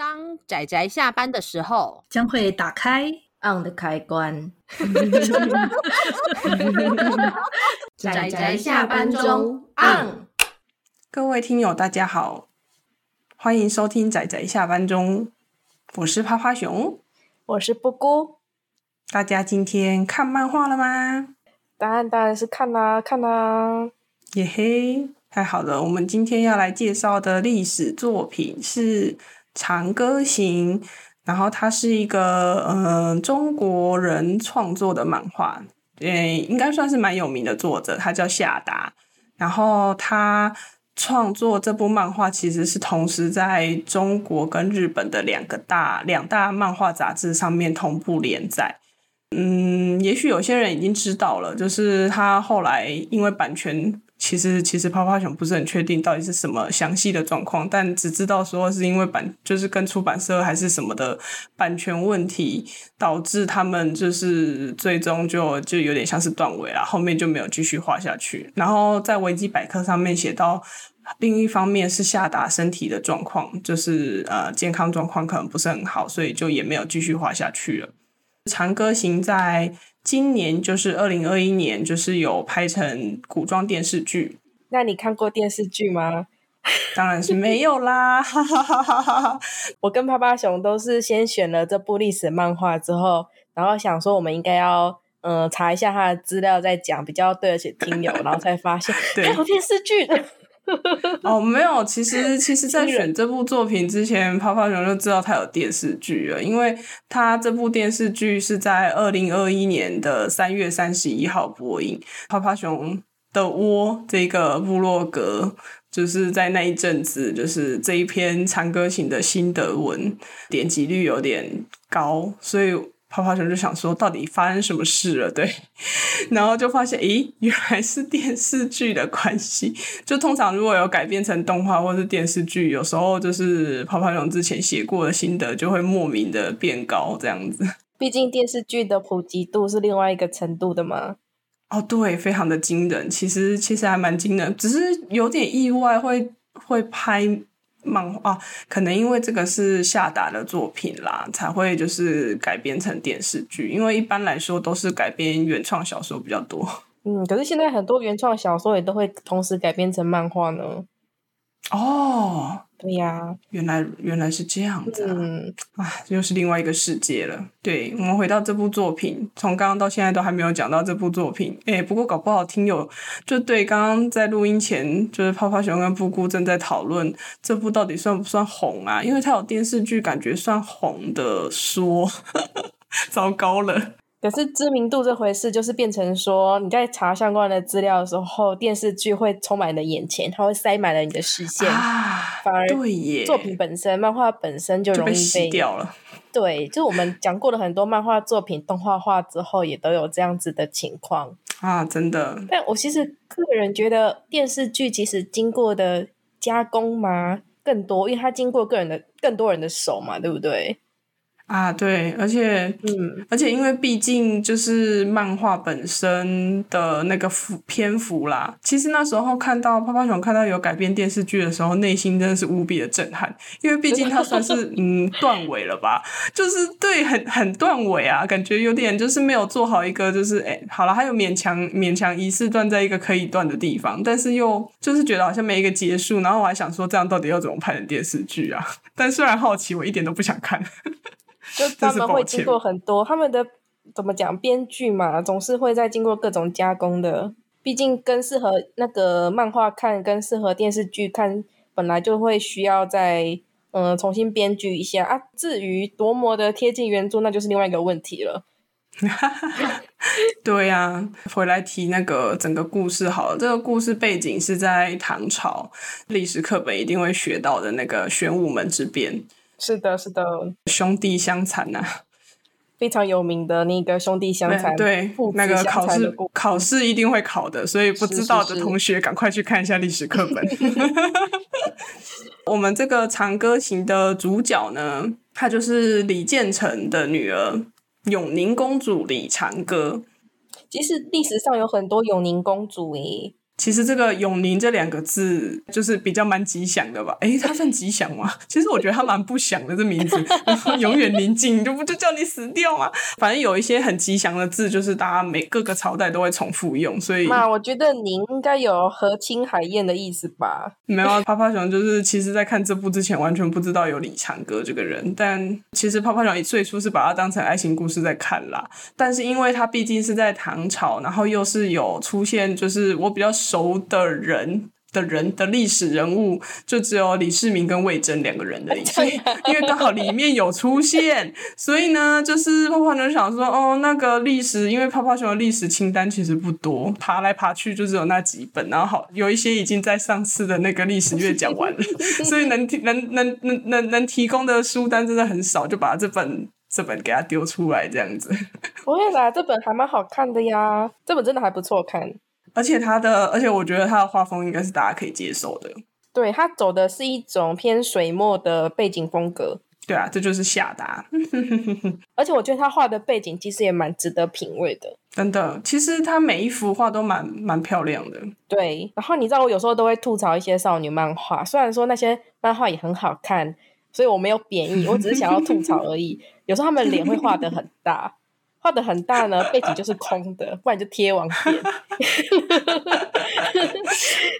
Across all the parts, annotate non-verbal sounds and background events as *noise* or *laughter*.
当仔仔下班的时候，将会打开 on 的开关。*laughs* 仔仔下班中 on。各位听友，大家好，欢迎收听仔仔下班中，我是趴趴熊，我是布姑。大家今天看漫画了吗？答案当然是看啦，看啦。耶嘿，太好了！我们今天要来介绍的历史作品是。《长歌行》，然后它是一个嗯、呃、中国人创作的漫画，诶，应该算是蛮有名的作者，他叫夏达。然后他创作这部漫画，其实是同时在中国跟日本的两个大两大漫画杂志上面同步连载。嗯，也许有些人已经知道了，就是他后来因为版权。其实其实泡泡熊不是很确定到底是什么详细的状况，但只知道说是因为版就是跟出版社还是什么的版权问题，导致他们就是最终就就有点像是断尾了，后面就没有继续画下去。然后在维基百科上面写到，另一方面是下达身体的状况，就是呃健康状况可能不是很好，所以就也没有继续画下去了。长歌行在。今年就是二零二一年，就是有拍成古装电视剧。那你看过电视剧吗？当然是没有啦！哈哈哈哈哈。我跟趴趴熊都是先选了这部历史漫画之后，然后想说我们应该要嗯、呃、查一下他的资料再讲，比较对得起听友，然后才发现 *laughs* 还有电视剧的。*laughs* 哦，没有，其实 *laughs* 其实，在选这部作品之前，泡泡熊就知道它有电视剧了，因为它这部电视剧是在二零二一年的三月三十一号播映。泡泡熊的窝这个部落格，就是在那一阵子，就是这一篇长歌行的心得文点击率有点高，所以。趴趴熊就想说，到底发生什么事了？对，*laughs* 然后就发现，咦，原来是电视剧的关系。就通常如果有改编成动画或是电视剧，有时候就是泡泡熊之前写过的心得就会莫名的变高，这样子。毕竟电视剧的普及度是另外一个程度的嘛。哦，对，非常的惊人。其实其实还蛮惊人，只是有点意外会会拍。漫画，可能因为这个是下达的作品啦，才会就是改编成电视剧。因为一般来说都是改编原创小说比较多。嗯，可是现在很多原创小说也都会同时改编成漫画呢。哦。对呀、啊，原来原来是这样子啊！嗯，啊，又是另外一个世界了。对，我们回到这部作品，从刚刚到现在都还没有讲到这部作品。诶，不过搞不好听友就对刚刚在录音前，就是泡泡熊跟布姑正在讨论这部到底算不算红啊？因为它有电视剧，感觉算红的说，*laughs* 糟糕了。可是知名度这回事，就是变成说你在查相关的资料的时候，电视剧会充满你的眼前，它会塞满了你的视线，啊、反而对耶，作品本身、漫画本身就容易被，被洗掉了。对，就是我们讲过的很多漫画作品动画化之后，也都有这样子的情况啊，真的。但我其实个人觉得，电视剧其实经过的加工嘛更多，因为它经过个人的更多人的手嘛，对不对？啊，对，而且，嗯，而且因为毕竟就是漫画本身的那个幅篇幅啦，其实那时候看到泡泡熊看到有改编电视剧的时候，内心真的是无比的震撼，因为毕竟它算是嗯 *laughs* 断尾了吧，就是对，很很断尾啊，感觉有点就是没有做好一个就是哎，好了，还有勉强勉强疑似断在一个可以断的地方，但是又就是觉得好像没一个结束，然后我还想说这样到底要怎么拍成电视剧啊？*laughs* 但虽然好奇，我一点都不想看。就 *laughs* 他们会经过很多他们的怎么讲编剧嘛，总是会在经过各种加工的。毕竟更适合那个漫画看，跟适合电视剧看，本来就会需要再嗯、呃、重新编剧一下啊。至于多么的贴近原著，那就是另外一个问题了。*laughs* 对呀、啊，回来提那个整个故事好了。这个故事背景是在唐朝，历史课本一定会学到的那个玄武门之变。是的，是的，兄弟相残呐、啊，非常有名的那个兄弟相残，对，那个考试考试一定会考的，所以不知道的同学赶快去看一下历史课本。*laughs* 我们这个长歌行的主角呢，她就是李建成的女儿永宁公主李长歌。其实历史上有很多永宁公主诶。其实这个永宁这两个字就是比较蛮吉祥的吧？诶，它算吉祥吗？*laughs* 其实我觉得它蛮不祥的，这名字 *laughs* 永远宁静，就不就叫你死掉吗？反正有一些很吉祥的字，就是大家每各个朝代都会重复用，所以嘛，我觉得宁应该有和亲海燕的意思吧？没有啊，泡泡熊就是其实在看这部之前完全不知道有李长歌这个人，但其实泡泡熊最初是把它当成爱情故事在看啦。但是因为它毕竟是在唐朝，然后又是有出现，就是我比较。熟的人的人的历史人物就只有李世民跟魏征两个人而已，*laughs* 所以因为刚好里面有出现，*laughs* 所以呢，就是泡泡熊想说，哦，那个历史，因为泡泡熊的历史清单其实不多，爬来爬去就只有那几本，然后好有一些已经在上次的那个历史月讲完了，*laughs* 所以能提能能能能能提供的书单真的很少，就把这本这本给他丢出来这样子。不会啦，这本还蛮好看的呀，这本真的还不错看。而且他的，而且我觉得他的画风应该是大家可以接受的。对，他走的是一种偏水墨的背景风格。对啊，这就是夏达。*laughs* 而且我觉得他画的背景其实也蛮值得品味的。真的，其实他每一幅画都蛮蛮漂亮的。对，然后你知道我有时候都会吐槽一些少女漫画，虽然说那些漫画也很好看，所以我没有贬义，我只是想要吐槽而已。有时候他们脸会画的很大。画的很大呢，背景就是空的，不然就贴网 *laughs* 点。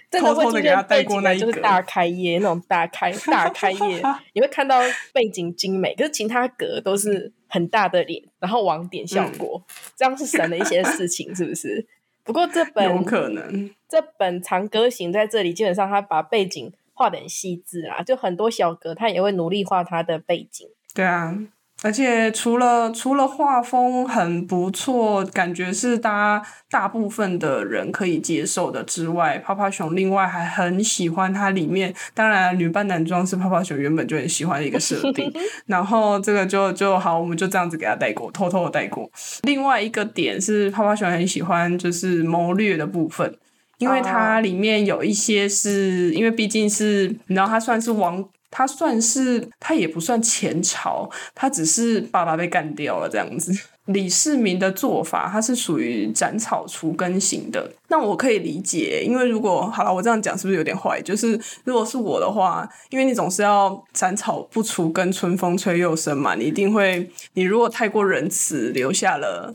真的会出现背景呢就是大开页那种大开大开页，你会看到背景精美，可是其他格都是很大的脸，然后网点效果，嗯、这样是省了一些事情，是不是？不过这本有可能，这本《长歌行》在这里基本上他把背景画的很细致啊，就很多小格他也会努力画他的背景。对啊。而且除了除了画风很不错，感觉是大家大部分的人可以接受的之外，泡泡熊另外还很喜欢它里面。当然，女扮男装是泡泡熊原本就很喜欢的一个设定。*laughs* 然后这个就就好，我们就这样子给他带过，偷偷的带过。另外一个点是泡泡熊很喜欢就是谋略的部分，因为它里面有一些是因为毕竟是，你知道它算是王。他算是，他也不算前朝，他只是爸爸被干掉了这样子。李世民的做法，他是属于斩草除根型的。那我可以理解，因为如果好了，我这样讲是不是有点坏？就是如果是我的话，因为你总是要斩草不除根，春风吹又生嘛，你一定会，你如果太过仁慈，留下了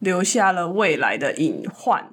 留下了未来的隐患。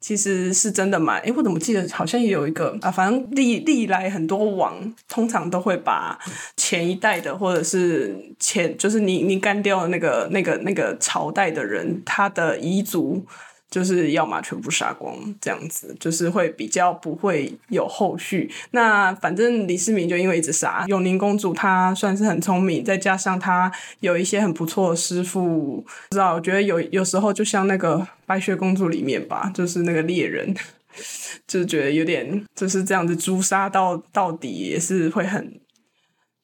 其实是真的蛮，诶，我怎么记得好像也有一个啊，反正历历来很多王通常都会把前一代的或者是前就是你你干掉的那个那个那个朝代的人，他的遗族。就是要么全部杀光，这样子就是会比较不会有后续。那反正李世民就因为一直杀永宁公主，她算是很聪明，再加上她有一些很不错的师傅，不知道我觉得有有时候就像那个白雪公主里面吧，就是那个猎人，*laughs* 就觉得有点就是这样子诛杀到到底也是会很。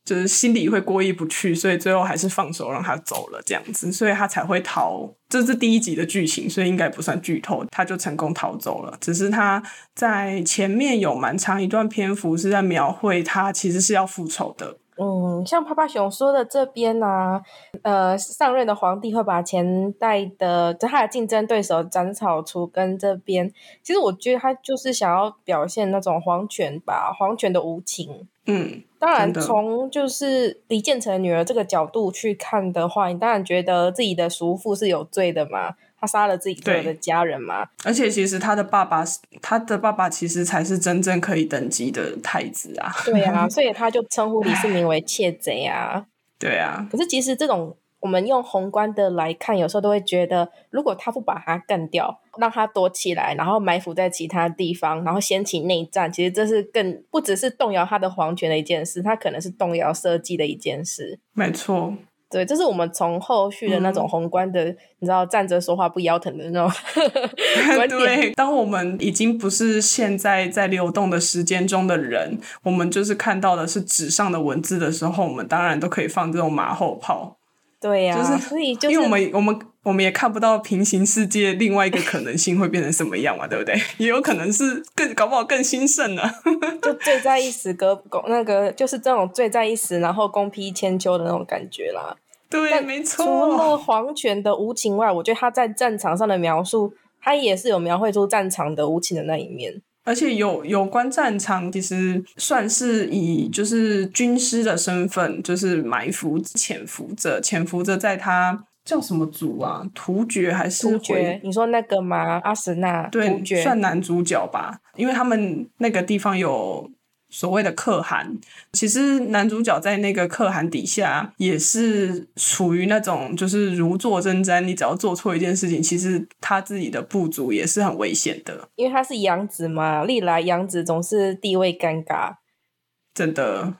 就是心里会过意不去，所以最后还是放手让他走了这样子，所以他才会逃。这是第一集的剧情，所以应该不算剧透，他就成功逃走了。只是他在前面有蛮长一段篇幅是在描绘他其实是要复仇的。嗯，像趴趴熊说的这边呢、啊，呃，上任的皇帝会把前代的就他的竞争对手斩草除根。这边，其实我觉得他就是想要表现那种皇权吧，皇权的无情。嗯，当然，从就是李建成女儿这个角度去看的话，你当然觉得自己的叔父是有罪的嘛？他杀了自己所有的家人嘛？而且，其实他的爸爸，他的爸爸其实才是真正可以等级的太子啊！对啊，*laughs* 所以他就称呼李世民为窃贼啊！对啊，可是其实这种。我们用宏观的来看，有时候都会觉得，如果他不把他干掉，让他躲起来，然后埋伏在其他地方，然后掀起内战，其实这是更不只是动摇他的皇权的一件事，他可能是动摇社稷的一件事。没错，对，这是我们从后续的那种宏观的，嗯、你知道站着说话不腰疼的那种 *laughs* 观点。对，当我们已经不是现在在流动的时间中的人，我们就是看到的是纸上的文字的时候，我们当然都可以放这种马后炮。对呀、啊，就是所以就是因为我们我们我们也看不到平行世界另外一个可能性会变成什么样嘛，对不对？*laughs* 也有可能是更搞不好更兴盛呢。*laughs* 就醉在一时，歌公那个就是这种醉在一时，然后公披千秋的那种感觉啦。对，没错。除了黄权的无情外，我觉得他在战场上的描述，他也是有描绘出战场的无情的那一面。而且有有关战场，其实算是以就是军师的身份，就是埋伏、潜伏着、潜伏着，在他叫什么族啊？突厥还是突厥？你说那个吗？阿史那？对，算男主角吧，因为他们那个地方有。所谓的可汗，其实男主角在那个可汗底下也是处于那种就是如坐针毡，你只要做错一件事情，其实他自己的部族也是很危险的。因为他是养子嘛，历来养子总是地位尴尬，真的。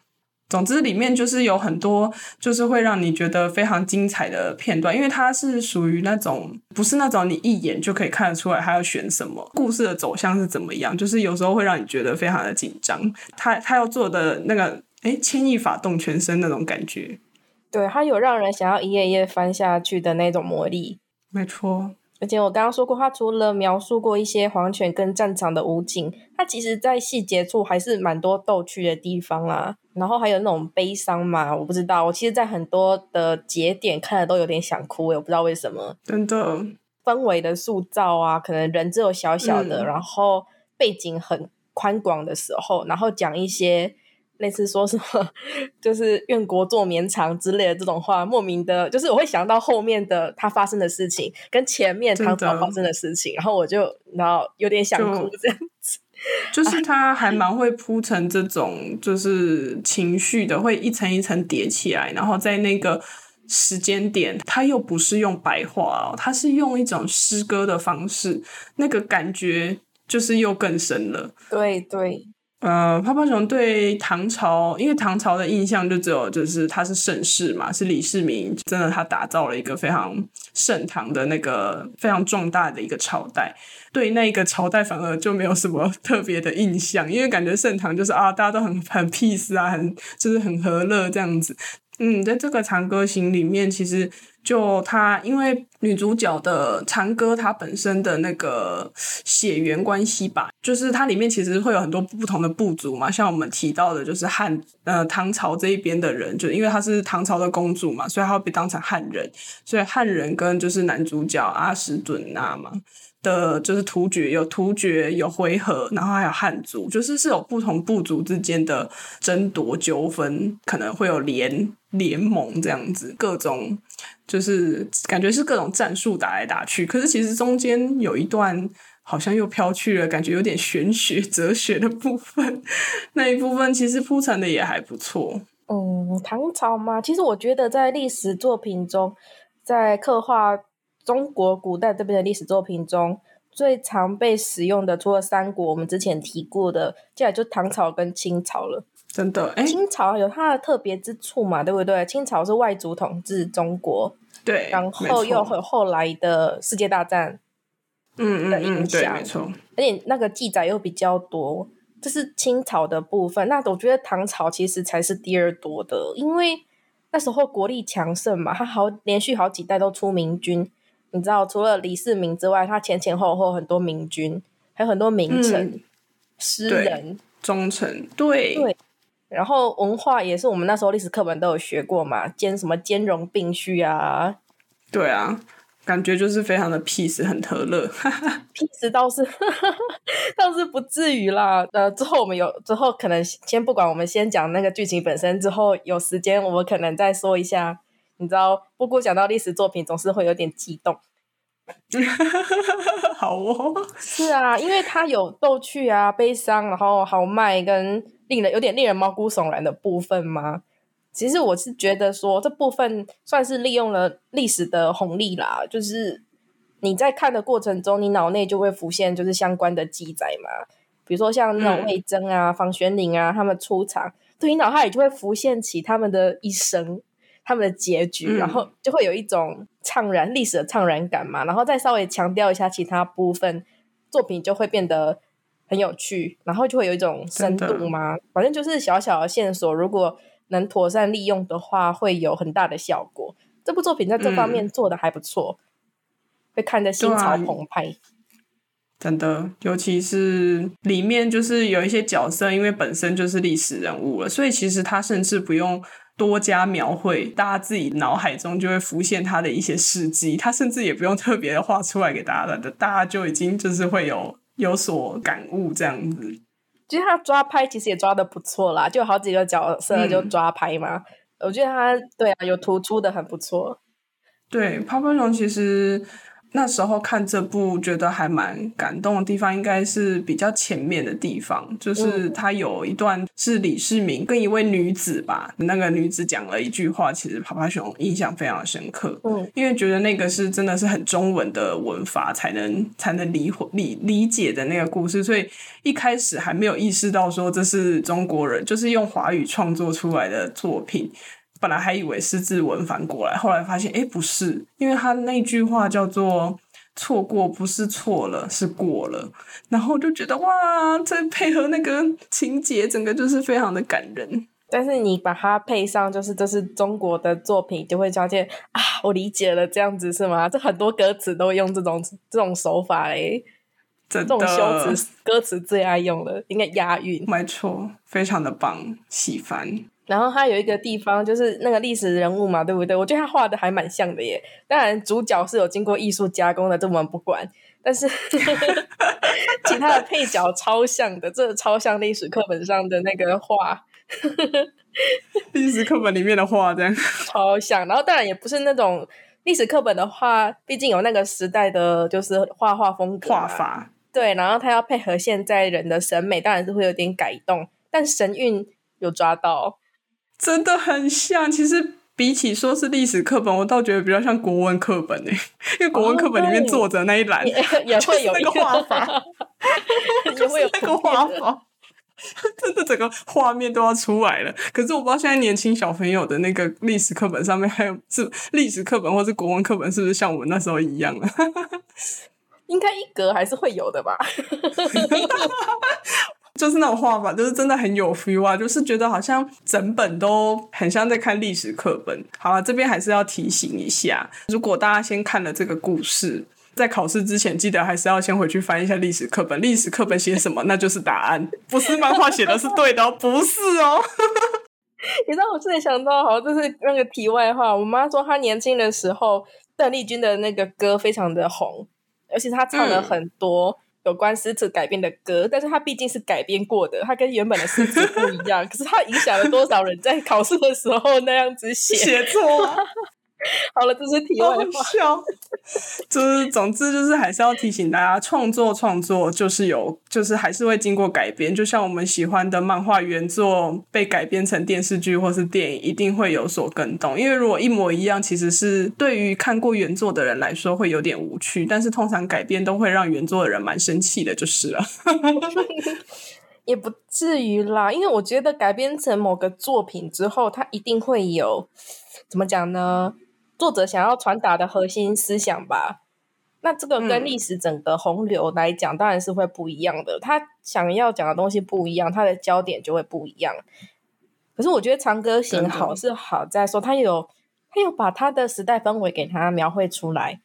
总之，里面就是有很多，就是会让你觉得非常精彩的片段，因为它是属于那种不是那种你一眼就可以看得出来他要选什么，故事的走向是怎么样，就是有时候会让你觉得非常的紧张。他他要做的那个，哎，牵一发动全身那种感觉，对，他有让人想要一页一页翻下去的那种魔力，没错。而且我刚刚说过，他除了描述过一些黄泉跟战场的武警，他其实在细节处还是蛮多逗趣的地方啦。然后还有那种悲伤嘛，我不知道。我其实，在很多的节点看了都有点想哭，我不知道为什么。真的，氛围的塑造啊，可能人只有小小的，嗯、然后背景很宽广的时候，然后讲一些。类似说什么，就是愿国祚绵长之类的这种话，莫名的，就是我会想到后面的他发生的事情，跟前面唐朝发生的事情，然后我就然后有点想哭这样子。就，就 *laughs* 是他还蛮会铺成这种就是情绪的，会一层一层叠起来，然后在那个时间点，他又不是用白话哦，他是用一种诗歌的方式，那个感觉就是又更深了。对对。呃，泡泡熊对唐朝，因为唐朝的印象就只有就是他是盛世嘛，是李世民真的他打造了一个非常盛唐的那个非常壮大的一个朝代，对那个朝代反而就没有什么 *laughs* 特别的印象，因为感觉盛唐就是啊，大家都很很 peace 啊，很就是很和乐这样子。嗯，在这个长歌行里面，其实就他，因为女主角的长歌，她本身的那个血缘关系吧，就是它里面其实会有很多不同的部族嘛，像我们提到的，就是汉呃唐朝这一边的人，就因为她是唐朝的公主嘛，所以她会被当成汉人，所以汉人跟就是男主角阿史准那嘛。的就是突厥，有突厥，有回纥，然后还有汉族，就是是有不同部族之间的争夺纠纷，可能会有联联盟这样子，各种就是感觉是各种战术打来打去。可是其实中间有一段好像又飘去了，感觉有点玄学、哲学的部分，*laughs* 那一部分其实铺陈的也还不错。嗯，唐朝嘛，其实我觉得在历史作品中，在刻画。中国古代这边的历史作品中，最常被使用的，除了三国，我们之前提过的，接下来就唐朝跟清朝了。真的，欸、清朝有它的特别之处嘛，对不对？清朝是外族统治中国，对，然后又有后来的世界大战，嗯的影响，嗯嗯嗯、没错。而且那个记载又比较多，这是清朝的部分。那我觉得唐朝其实才是第二多的，因为那时候国力强盛嘛，他好连续好几代都出明君。你知道，除了李世民之外，他前前后后很多明君，还有很多名臣、嗯、诗人、忠臣，对对。然后文化也是我们那时候历史课本都有学过嘛，兼什么兼容并蓄啊？对啊，感觉就是非常的 peace，很和乐。*laughs* peace 倒是 *laughs* 倒是不至于啦。呃，之后我们有之后可能先不管，我们先讲那个剧情本身。之后有时间我们可能再说一下。你知道，不过讲到历史作品，总是会有点激动。*laughs* 好哦，是啊，因为它有逗趣啊、悲伤，然后豪迈跟令人有点令人毛骨悚然的部分吗。其实我是觉得说，这部分算是利用了历史的红利啦，就是你在看的过程中，你脑内就会浮现就是相关的记载嘛。比如说像那种魏征啊、房玄龄啊，他们出场，对你脑海里就会浮现起他们的一生。他们的结局，然后就会有一种怅然历史的怅然感嘛，然后再稍微强调一下其他部分，作品就会变得很有趣，然后就会有一种深度嘛。反正就是小小的线索，如果能妥善利用的话，会有很大的效果。这部作品在这方面做的还不错，嗯、会看得心潮澎湃。真的，尤其是里面就是有一些角色，因为本身就是历史人物了，所以其实他甚至不用。多加描绘，大家自己脑海中就会浮现他的一些事迹，他甚至也不用特别的画出来给大家的，大家就已经就是会有有所感悟这样子。其实他抓拍其实也抓的不错啦，就好几个角色就抓拍嘛。嗯、我觉得他对啊，有突出的很不错。对，泡泡熊其实。那时候看这部，觉得还蛮感动的地方，应该是比较前面的地方，就是他有一段是李世民跟一位女子吧，那个女子讲了一句话，其实爬爬熊印象非常深刻，嗯，因为觉得那个是真的是很中文的文法才能才能理理理解的那个故事，所以一开始还没有意识到说这是中国人，就是用华语创作出来的作品。本来还以为是字文反过来，后来发现，哎，不是，因为他那句话叫做“错过不是错了，是过了”，然后就觉得哇，这配合那个情节，整个就是非常的感人。但是你把它配上，就是这是中国的作品，就会发现啊，我理解了，这样子是吗？这很多歌词都用这种这种手法嘞，这种修辞歌词最爱用了，应该押韵。没错，非常的棒，喜欢。然后他有一个地方就是那个历史人物嘛，对不对？我觉得他画的还蛮像的耶。当然主角是有经过艺术加工的，这我们不管。但是 *laughs* 其他的配角超像的，这超像历史课本上的那个画。历史课本里面的画这样超像。然后当然也不是那种历史课本的画，毕竟有那个时代的就是画画风格、画法。对，然后他要配合现在人的审美，当然是会有点改动，但神韵有抓到。真的很像，其实比起说是历史课本，我倒觉得比较像国文课本诶，*laughs* 因为国文课本里面作者那一栏 *laughs* *laughs* 也会有那个画法，也会有那个画法，真的整个画面都要出来了。可是我不知道现在年轻小朋友的那个历史课本上面还有是历史课本或是国文课本，是不是像我们那时候一样了？应该一格还是会有的吧。就是那种画法，就是真的很有 feel 啊！就是觉得好像整本都很像在看历史课本。好了，这边还是要提醒一下，如果大家先看了这个故事，在考试之前，记得还是要先回去翻一下历史课本。历史课本写什么，那就是答案，不是漫画写的是对的，不是哦。*laughs* 你知道我自己想到，好像就是那个题外话。我妈说她年轻的时候，邓丽君的那个歌非常的红，而且她唱了很多。有关诗词改编的歌，但是它毕竟是改编过的，它跟原本的诗词不一样。可是它影响了多少人在考试的时候那样子写写错？*laughs* 好了，这是题外话。就是总之就是还是要提醒大家，创作创作就是有，就是还是会经过改编。就像我们喜欢的漫画原作被改编成电视剧或是电影，一定会有所更动。因为如果一模一样，其实是对于看过原作的人来说会有点无趣。但是通常改编都会让原作的人蛮生气的，就是了。*laughs* 也不至于啦，因为我觉得改编成某个作品之后，它一定会有怎么讲呢？作者想要传达的核心思想吧，那这个跟历史整个洪流来讲，当然是会不一样的。他想要讲的东西不一样，他的焦点就会不一样。可是我觉得《长歌行》好是好在说，他有他有把他的时代氛围给他描绘出来。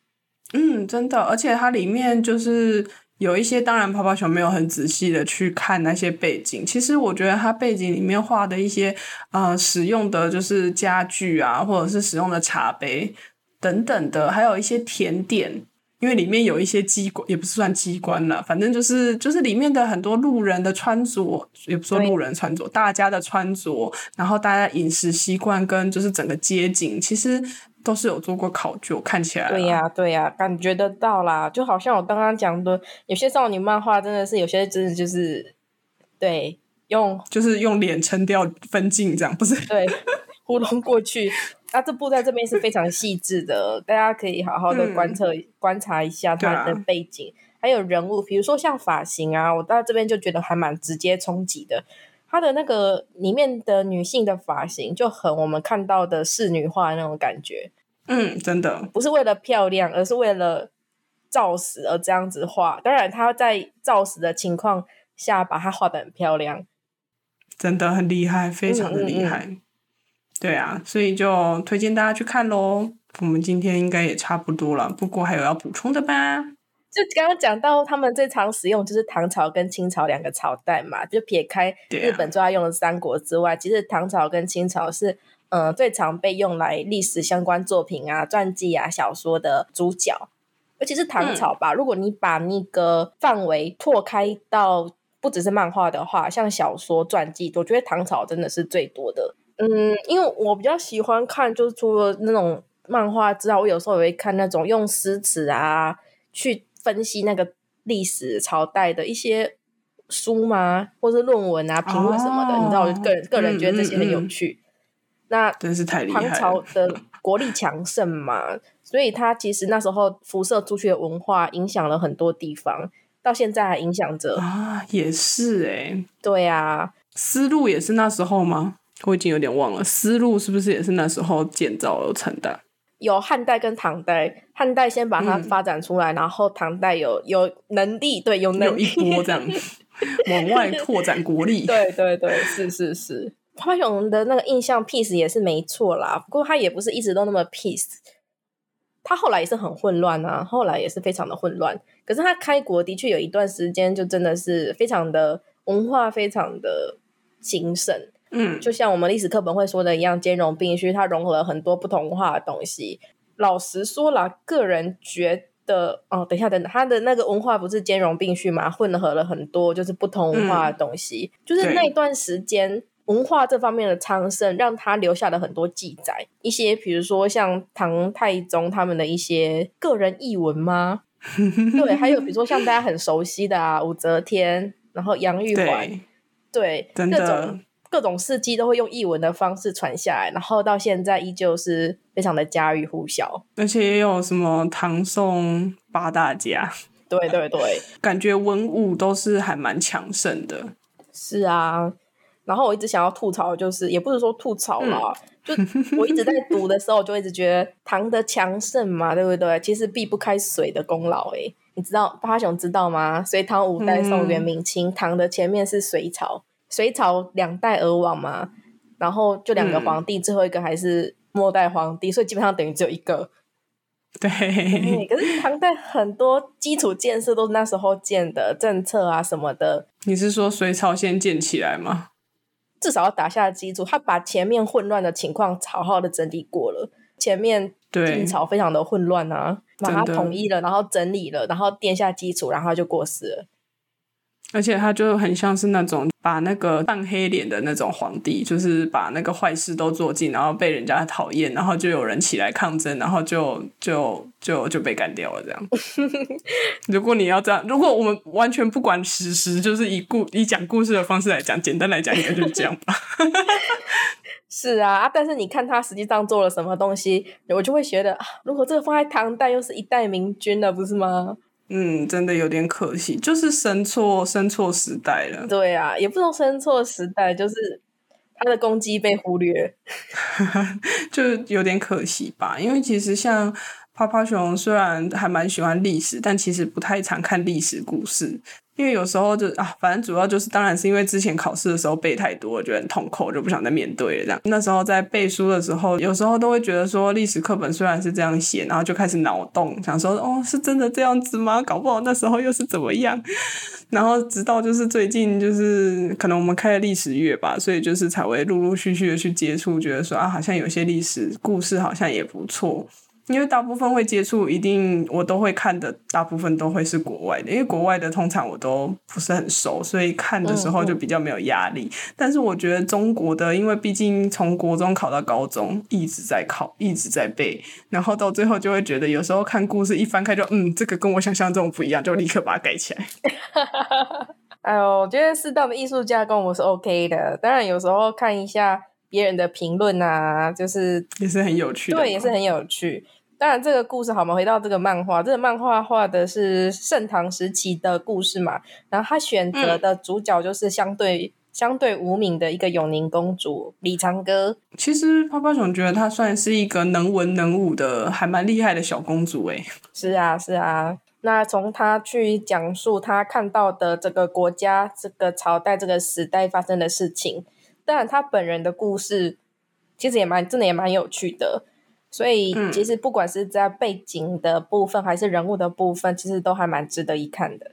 嗯，真的，而且它里面就是。有一些，当然泡泡熊没有很仔细的去看那些背景。其实我觉得它背景里面画的一些呃使用的就是家具啊，或者是使用的茶杯等等的，还有一些甜点。因为里面有一些机关，也不是算机关了，反正就是就是里面的很多路人的穿着，也不说路人穿着，大家的穿着，然后大家饮食习惯跟就是整个街景，其实。都是有做过考究，看起来。对呀、啊，对呀、啊，感觉得到啦。就好像我刚刚讲的，有些少女漫画真的是，有些真的就是，对，用就是用脸撑掉分镜这样，不是？对，*laughs* 糊弄过去。那这部在这边是非常细致的，大家可以好好的观测、嗯、观察一下它的背景，啊、还有人物，比如说像发型啊，我到这边就觉得还蛮直接冲击的。它的那个里面的女性的发型就很我们看到的仕女化那种感觉。嗯，真的不是为了漂亮，而是为了造势而这样子画。当然，他在造势的情况下把它画的很漂亮，真的很厉害，非常的厉害。嗯嗯嗯。对啊，所以就推荐大家去看喽。我们今天应该也差不多了，不过还有要补充的吧？就刚刚讲到他们最常使用就是唐朝跟清朝两个朝代嘛，就撇开日本最爱用的三国之外，啊、其实唐朝跟清朝是。嗯，最常被用来历史相关作品啊、传记啊、小说的主角。尤其是唐朝吧。嗯、如果你把那个范围拓开到不只是漫画的话，像小说、传记，我觉得唐朝真的是最多的。嗯，因为我比较喜欢看，就是除了那种漫画之外，我有时候也会看那种用诗词啊去分析那个历史朝代的一些书嘛，或是论文啊、评论什么的。哦、你知道，我个人个人觉得这些很有趣。嗯嗯嗯那真是太厉害了。唐 *laughs* 朝的国力强盛嘛，所以他其实那时候辐射出去的文化影响了很多地方，到现在还影响着啊。也是哎、欸，对啊，丝路也是那时候吗？我已经有点忘了，丝路是不是也是那时候建造而成的？有汉代跟唐代，汉代先把它发展出来，嗯、然后唐代有有能力，对，有能力有一波这样 *laughs* 往外拓展国力。对对对，是是是。花熊的那个印象 peace 也是没错啦，不过他也不是一直都那么 peace，他后来也是很混乱啊，后来也是非常的混乱。可是他开国的确有一段时间就真的是非常的文化非常的兴盛，嗯，就像我们历史课本会说的一样，兼容并蓄，它融合了很多不同文化的东西。老实说啦，个人觉得，哦，等一下，等等，他的那个文化不是兼容并蓄嘛，混合了很多就是不同文化的东西，嗯、就是那段时间。文化这方面的昌盛，让他留下了很多记载，一些比如说像唐太宗他们的一些个人译文吗？*laughs* 对，还有比如说像大家很熟悉的啊，武则天，然后杨玉环，对，对各种各种事迹都会用译文的方式传下来，然后到现在依旧是非常的家喻户晓，而且也有什么唐宋八大家，对对对，*laughs* 感觉文武都是还蛮强盛的，是啊。然后我一直想要吐槽，就是也不是说吐槽啦，嗯、就我一直在读的时候，就一直觉得唐的强盛嘛，对不对？其实避不开水的功劳诶，你知道八雄知道吗？隋唐五代宋元明清，嗯、唐的前面是隋朝，隋朝两代而亡嘛，然后就两个皇帝，嗯、最后一个还是末代皇帝，所以基本上等于只有一个。对，可是唐代很多基础建设都是那时候建的，政策啊什么的。你是说隋朝先建起来吗？至少要打下基础，他把前面混乱的情况好好的整理过了。前面晋朝非常的混乱啊，把它统一了，然后整理了，然后垫下基础，然后就过世了。而且他就很像是那种把那个扮黑脸的那种皇帝，就是把那个坏事都做尽，然后被人家讨厌，然后就有人起来抗争，然后就就就就被干掉了。这样，*laughs* 如果你要这样，如果我们完全不管史实，就是以故以讲故事的方式来讲，简单来讲，应该就是这样吧。是啊，但是你看他实际上做了什么东西，我就会觉得，如果这个放在唐代，又是一代明君了，不是吗？嗯，真的有点可惜，就是生错生错时代了。对啊，也不能生错时代，就是他的攻击被忽略，*laughs* 就有点可惜吧。因为其实像泡泡熊，虽然还蛮喜欢历史，但其实不太常看历史故事。因为有时候就啊，反正主要就是，当然是因为之前考试的时候背太多，觉得很痛苦，就不想再面对了。这样，那时候在背书的时候，有时候都会觉得说，历史课本虽然是这样写，然后就开始脑洞，想说，哦，是真的这样子吗？搞不好那时候又是怎么样？*laughs* 然后直到就是最近，就是可能我们开了历史月吧，所以就是才会陆陆续续的去接触，觉得说啊，好像有些历史故事好像也不错。因为大部分会接触，一定我都会看的，大部分都会是国外的，因为国外的通常我都不是很熟，所以看的时候就比较没有压力。嗯嗯。但是我觉得中国的，因为毕竟从国中考到高中，一直在考，一直在背，然后到最后就会觉得，有时候看故事一翻开就，嗯，这个跟我想象中不一样，就立刻把它改起来。*laughs* 哎呦，我觉得适当的艺术加工我是 OK 的，当然有时候看一下别人的评论啊，就是也是很有趣的，对，也是很有趣。当然，这个故事好，我们回到这个漫画。这个漫画画的是盛唐时期的故事嘛，然后他选择的主角就是相对、嗯、相对无名的一个永宁公主李长歌。其实泡泡熊觉得她算是一个能文能武的，还蛮厉害的小公主诶。是啊，是啊。那从她去讲述她看到的这个国家、这个朝代、这个时代发生的事情，当然她本人的故事其实也蛮真的，也蛮有趣的。所以，其实不管是在背景的部分，还是人物的部分，其实都还蛮值得一看的。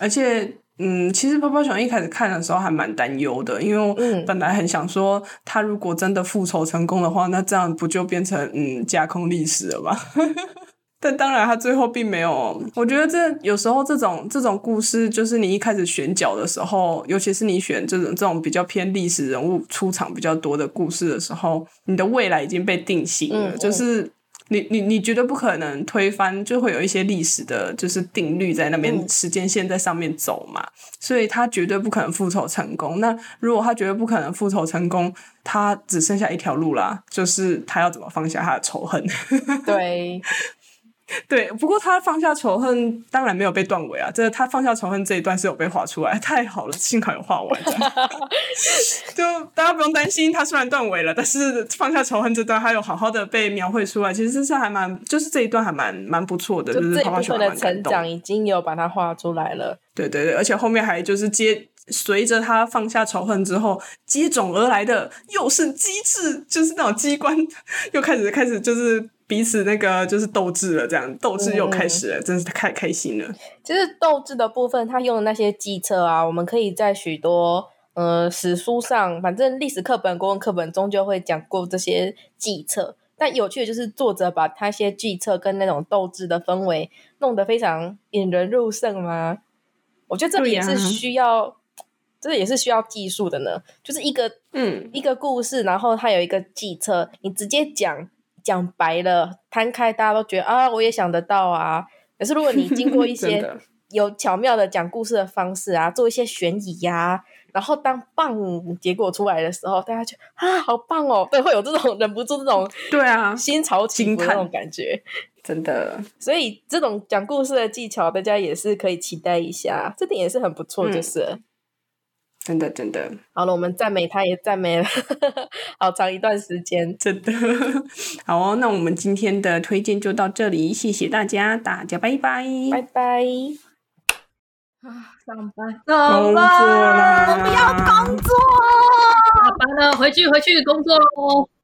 而且，嗯，其实泡泡熊一开始看的时候还蛮担忧的，因为我本来很想说，他如果真的复仇成功的话，那这样不就变成嗯架空历史了吗？*laughs* 但当然，他最后并没有。我觉得这有时候这种这种故事，就是你一开始选角的时候，尤其是你选这种这种比较偏历史人物出场比较多的故事的时候，你的未来已经被定型了，嗯、就是。你你你绝对不可能推翻，就会有一些历史的，就是定律在那边，嗯、时间线在上面走嘛，所以他绝对不可能复仇成功。那如果他绝对不可能复仇成功，他只剩下一条路啦，就是他要怎么放下他的仇恨。*laughs* 对。*laughs* 对，不过他放下仇恨，当然没有被断尾啊。这他放下仇恨这一段是有被画出来，太好了，幸好有画完。*laughs* 就大家不用担心，他虽然断尾了，但是放下仇恨这段，他有好好的被描绘出来。其实是还蛮，就是这一段还蛮蛮不错的，就，就是画出来的成长已经有把它画出来了。对对对，而且后面还就是接随着他放下仇恨之后，接踵而来的又是机制，就是那种机关 *laughs* 又开始开始就是。彼此那个就是斗智了，这样斗智又开始了，嗯、真是太开心了。其实斗智的部分，他用的那些计策啊，我们可以在许多呃史书上，反正历史课本、国文课本终究会讲过这些计策。但有趣的就是作者把他些计策跟那种斗智的氛围弄得非常引人入胜嘛。我觉得这也是需要，啊、这也是需要技术的呢。就是一个嗯一个故事，然后它有一个计策，你直接讲。讲白了，摊开，大家都觉得啊，我也想得到啊。可是如果你经过一些 *laughs* 有巧妙的讲故事的方式啊，做一些悬疑呀、啊，然后当棒结果出来的时候，大家就啊，好棒哦，对，会有这种忍不住这种对啊心潮起伏的那种感觉，真的。所以这种讲故事的技巧，大家也是可以期待一下，这点也是很不错，就是。嗯真的，真的。好了，我们赞美他，也赞美了 *laughs* 好长一段时间。真的，*laughs* 好哦，那我们今天的推荐就到这里，谢谢大家，大家拜拜，拜拜。啊，上班，工作啦，我不要工作，下班了，回去，回去工作喽。